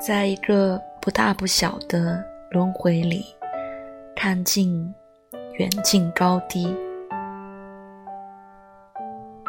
在一个不大不小的轮回里看尽远近高低。